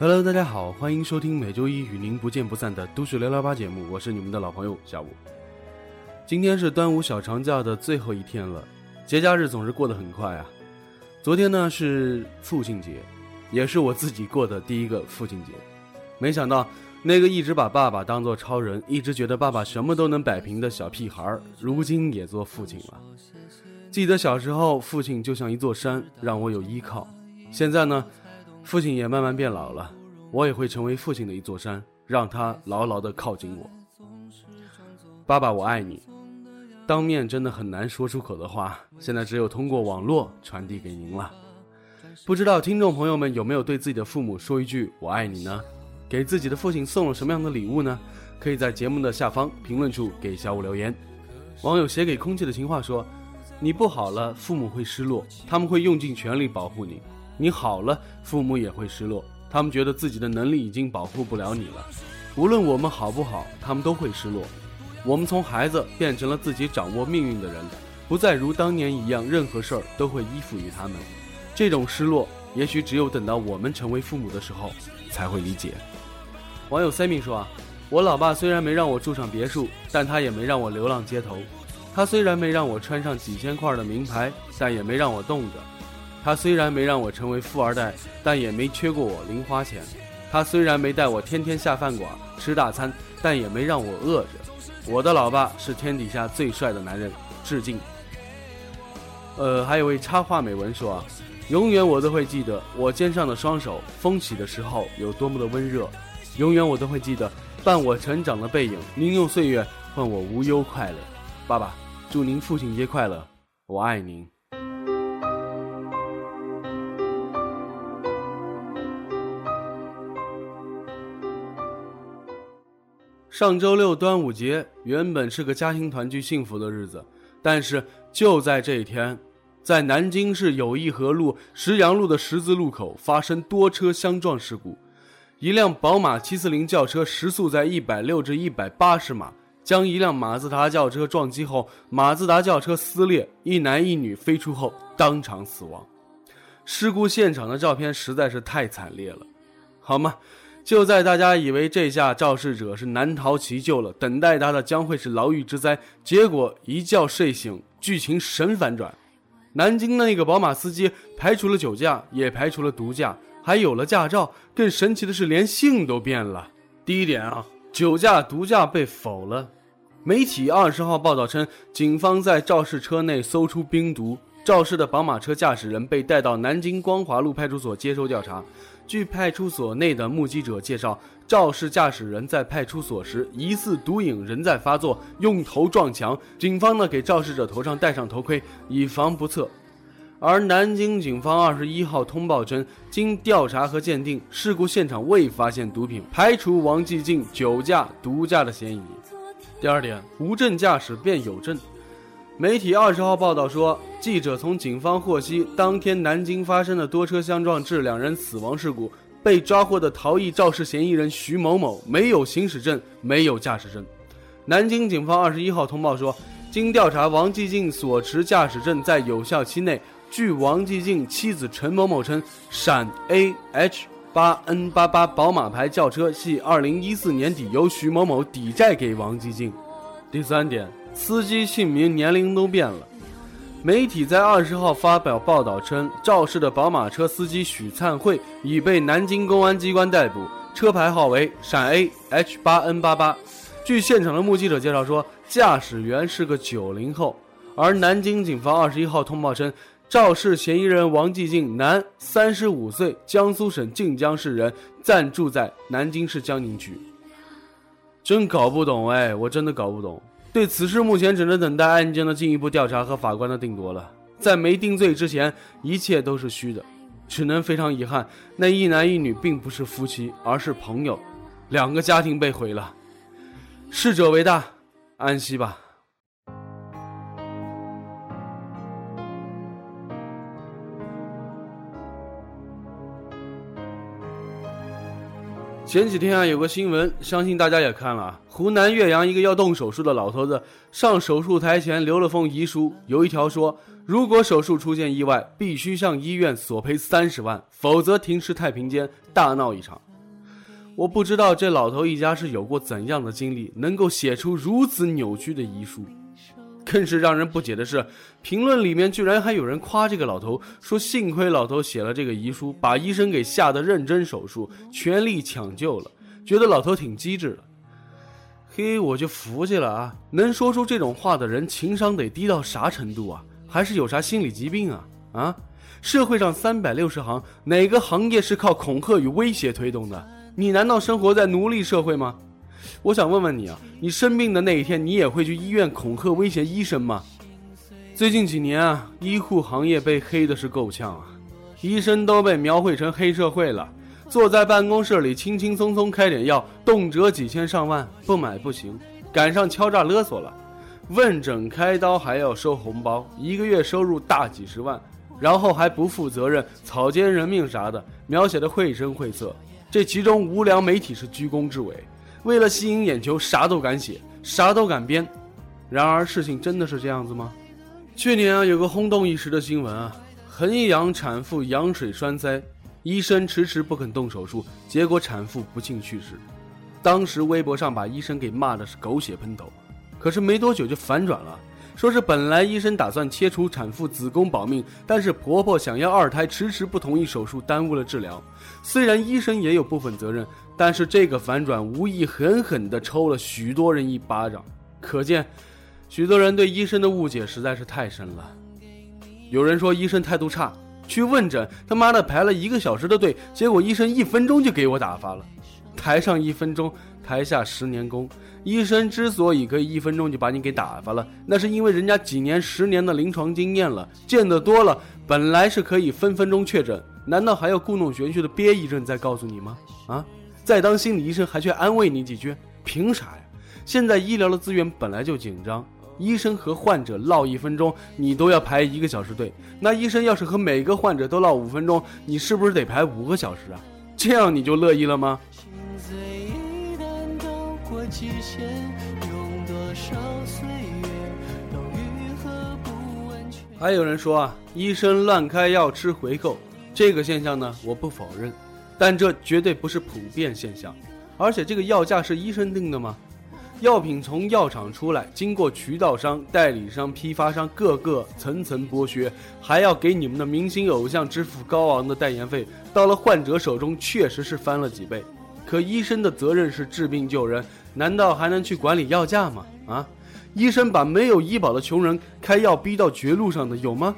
Hello，大家好，欢迎收听每周一与您不见不散的《都市聊聊吧》节目，我是你们的老朋友小五。今天是端午小长假的最后一天了，节假日总是过得很快啊。昨天呢是父亲节，也是我自己过的第一个父亲节。没想到那个一直把爸爸当做超人，一直觉得爸爸什么都能摆平的小屁孩，如今也做父亲了。记得小时候，父亲就像一座山，让我有依靠。现在呢？父亲也慢慢变老了，我也会成为父亲的一座山，让他牢牢地靠近我。爸爸，我爱你。当面真的很难说出口的话，现在只有通过网络传递给您了。不知道听众朋友们有没有对自己的父母说一句“我爱你”呢？给自己的父亲送了什么样的礼物呢？可以在节目的下方评论处给小五留言。网友写给空气的情话说：“你不好了，父母会失落，他们会用尽全力保护你。”你好了，父母也会失落，他们觉得自己的能力已经保护不了你了。无论我们好不好，他们都会失落。我们从孩子变成了自己掌握命运的人，不再如当年一样，任何事儿都会依附于他们。这种失落，也许只有等到我们成为父母的时候才会理解。网友 Sammy 说啊，我老爸虽然没让我住上别墅，但他也没让我流浪街头。他虽然没让我穿上几千块的名牌，但也没让我冻着。他虽然没让我成为富二代，但也没缺过我零花钱。他虽然没带我天天下饭馆吃大餐，但也没让我饿着。我的老爸是天底下最帅的男人，致敬。呃，还有位插画美文说啊，永远我都会记得我肩上的双手，风起的时候有多么的温热。永远我都会记得伴我成长的背影，您用岁月换我无忧快乐。爸爸，祝您父亲节快乐，我爱您。上周六端午节原本是个家庭团聚幸福的日子，但是就在这一天，在南京市友谊河路石阳路的十字路口发生多车相撞事故，一辆宝马七四零轿车时速在一百六至一百八十码，将一辆马自达轿车撞击后，马自达轿车撕裂，一男一女飞出后当场死亡。事故现场的照片实在是太惨烈了，好吗？就在大家以为这下肇事者是难逃其咎了，等待他的将会是牢狱之灾，结果一觉睡醒，剧情神反转。南京的那个宝马司机排除了酒驾，也排除了毒驾，还有了驾照。更神奇的是，连姓都变了。第一点啊，酒驾、毒驾被否了。媒体二十号报道称，警方在肇事车内搜出冰毒，肇事的宝马车驾驶人被带到南京光华路派出所接受调查。据派出所内的目击者介绍，肇事驾驶人在派出所时疑似毒瘾仍在发作，用头撞墙。警方呢给肇事者头上戴上头盔，以防不测。而南京警方二十一号通报称，经调查和鉴定，事故现场未发现毒品，排除王继进酒驾、毒驾的嫌疑。第二点，无证驾驶变有证。媒体二十号报道说，记者从警方获悉，当天南京发生的多车相撞致两人死亡事故，被抓获的逃逸肇事嫌疑人徐某某没有行驶证，没有驾驶证。南京警方二十一号通报说，经调查，王继进所持驾驶证在有效期内。据王继进妻子陈某某称，陕 A H 八 N 八八宝马牌轿车系二零一四年底由徐某某抵债给王继进。第三点。司机姓名、年龄都变了。媒体在二十号发表报道称，肇事的宝马车司机许灿慧已被南京公安机关逮捕，车牌号为陕 A H 八 N 八八。据现场的目击者介绍说，驾驶员是个九零后。而南京警方二十一号通报称，肇事嫌疑人王继进，男，三十五岁，江苏省靖江市人，暂住在南京市江宁区。真搞不懂哎，我真的搞不懂。对此事，目前只能等待案件的进一步调查和法官的定夺了。在没定罪之前，一切都是虚的。只能非常遗憾，那一男一女并不是夫妻，而是朋友，两个家庭被毁了。逝者为大，安息吧。前几天啊，有个新闻，相信大家也看了。湖南岳阳一个要动手术的老头子上手术台前留了封遗书，有一条说：如果手术出现意外，必须向医院索赔三十万，否则停尸太平间，大闹一场。我不知道这老头一家是有过怎样的经历，能够写出如此扭曲的遗书。更是让人不解的是，评论里面居然还有人夸这个老头，说幸亏老头写了这个遗书，把医生给吓得认真手术，全力抢救了，觉得老头挺机智的。嘿，我就服气了啊！能说出这种话的人，情商得低到啥程度啊？还是有啥心理疾病啊？啊？社会上三百六十行，哪个行业是靠恐吓与威胁推动的？你难道生活在奴隶社会吗？我想问问你啊，你生病的那一天，你也会去医院恐吓威胁医生吗？最近几年啊，医护行业被黑的是够呛啊，医生都被描绘成黑社会了，坐在办公室里轻轻松松开点药，动辄几千上万，不买不行，赶上敲诈勒索了，问诊开刀还要收红包，一个月收入大几十万，然后还不负责任，草菅人命啥的，描写的绘声绘色，这其中无良媒体是居功至伟。为了吸引眼球，啥都敢写，啥都敢编。然而，事情真的是这样子吗？去年啊，有个轰动一时的新闻啊，衡阳产妇羊水栓塞，医生迟迟不肯动手术，结果产妇不幸去世。当时微博上把医生给骂的是狗血喷头，可是没多久就反转了，说是本来医生打算切除产妇子宫保命，但是婆婆想要二胎，迟迟不同意手术，耽误了治疗。虽然医生也有部分责任。但是这个反转无疑狠狠地抽了许多人一巴掌，可见，许多人对医生的误解实在是太深了。有人说医生态度差，去问诊他妈的排了一个小时的队，结果医生一分钟就给我打发了。台上一分钟，台下十年功。医生之所以可以一分钟就把你给打发了，那是因为人家几年、十年的临床经验了，见得多了，本来是可以分分钟确诊，难道还要故弄玄虚的憋一阵再告诉你吗？啊？再当心理医生还去安慰你几句，凭啥呀？现在医疗的资源本来就紧张，医生和患者唠一分钟，你都要排一个小时队。那医生要是和每个患者都唠五分钟，你是不是得排五个小时啊？这样你就乐意了吗？还有人说啊，医生乱开药吃回扣，这个现象呢，我不否认。但这绝对不是普遍现象，而且这个药价是医生定的吗？药品从药厂出来，经过渠道商、代理商、批发商，各个层层剥削，还要给你们的明星偶像支付高昂的代言费，到了患者手中确实是翻了几倍。可医生的责任是治病救人，难道还能去管理药价吗？啊，医生把没有医保的穷人开药逼到绝路上的有吗？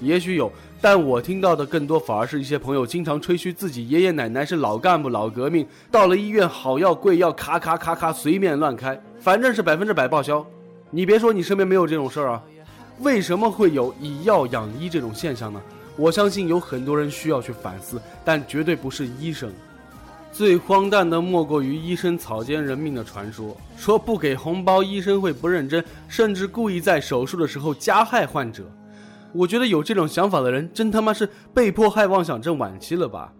也许有。但我听到的更多，反而是一些朋友经常吹嘘自己爷爷奶奶是老干部、老革命，到了医院好药贵药咔咔咔咔随便乱开，反正是百分之百报销。你别说你身边没有这种事儿啊，为什么会有以药养医这种现象呢？我相信有很多人需要去反思，但绝对不是医生。最荒诞的莫过于医生草菅人命的传说，说不给红包医生会不认真，甚至故意在手术的时候加害患者。我觉得有这种想法的人，真他妈是被迫害妄想症晚期了吧？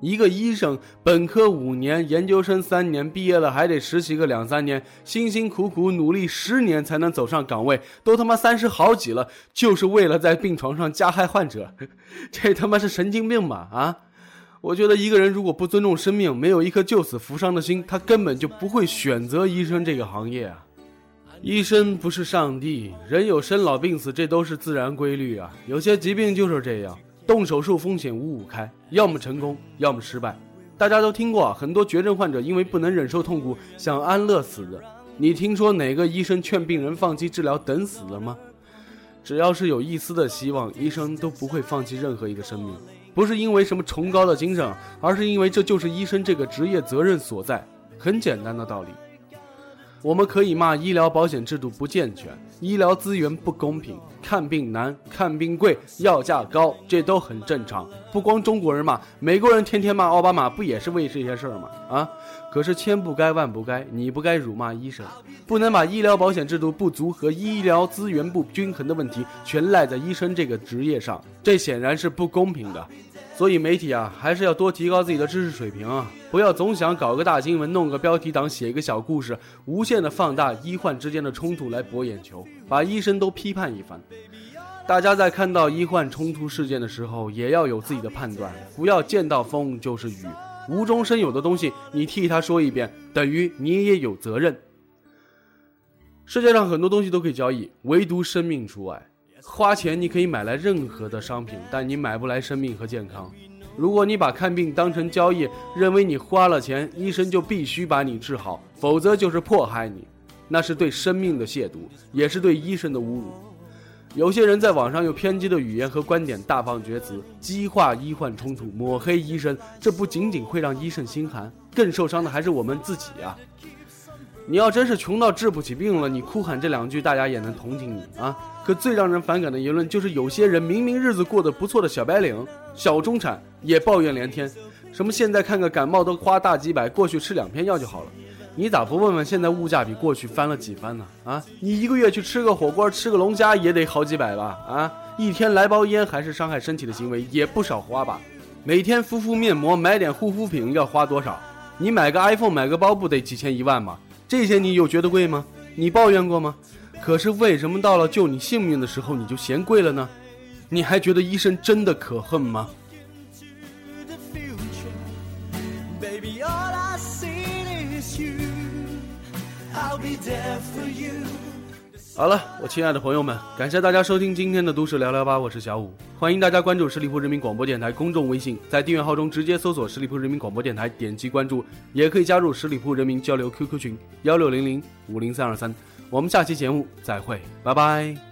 一个医生，本科五年，研究生三年，毕业了还得实习个两三年，辛辛苦苦努力十年才能走上岗位，都他妈三十好几了，就是为了在病床上加害患者，这他妈是神经病吧？啊！我觉得一个人如果不尊重生命，没有一颗救死扶伤的心，他根本就不会选择医生这个行业啊。医生不是上帝，人有生老病死，这都是自然规律啊。有些疾病就是这样，动手术风险五五开，要么成功，要么失败。大家都听过啊，很多绝症患者因为不能忍受痛苦，想安乐死的。你听说哪个医生劝病人放弃治疗等死了吗？只要是有一丝的希望，医生都不会放弃任何一个生命。不是因为什么崇高的精神，而是因为这就是医生这个职业责任所在。很简单的道理。我们可以骂医疗保险制度不健全，医疗资源不公平，看病难、看病贵、药价高，这都很正常。不光中国人骂，美国人天天骂奥巴马，不也是为这些事儿吗？啊！可是千不该万不该，你不该辱骂医生，不能把医疗保险制度不足和医疗资源不均衡的问题全赖在医生这个职业上，这显然是不公平的。所以媒体啊，还是要多提高自己的知识水平啊！不要总想搞个大新闻，弄个标题党，写一个小故事，无限的放大医患之间的冲突来博眼球，把医生都批判一番。大家在看到医患冲突事件的时候，也要有自己的判断，不要见到风就是雨，无中生有的东西，你替他说一遍，等于你也有责任。世界上很多东西都可以交易，唯独生命除外。花钱你可以买来任何的商品，但你买不来生命和健康。如果你把看病当成交易，认为你花了钱，医生就必须把你治好，否则就是迫害你，那是对生命的亵渎，也是对医生的侮辱。有些人在网上用偏激的语言和观点大放厥词，激化医患冲突，抹黑医生，这不仅仅会让医生心寒，更受伤的还是我们自己啊！你要真是穷到治不起病了，你哭喊这两句，大家也能同情你啊。可最让人反感的言论就是，有些人明明日子过得不错的小白领、小中产也抱怨连天，什么现在看个感冒都花大几百，过去吃两片药就好了。你咋不问问现在物价比过去翻了几番呢？啊，你一个月去吃个火锅、吃个龙虾也得好几百吧？啊，一天来包烟还是伤害身体的行为，也不少花吧？每天敷敷面膜、买点护肤品要花多少？你买个 iPhone、买个包不得几千一万吗？这些你有觉得贵吗？你抱怨过吗？可是为什么到了救你性命的时候你就嫌贵了呢？你还觉得医生真的可恨吗？好了，我亲爱的朋友们，感谢大家收听今天的都市聊聊吧，我是小五，欢迎大家关注十里铺人民广播电台公众微信，在订阅号中直接搜索十里铺人民广播电台，点击关注，也可以加入十里铺人民交流 QQ 群幺六零零五零三二三，我们下期节目再会，拜拜。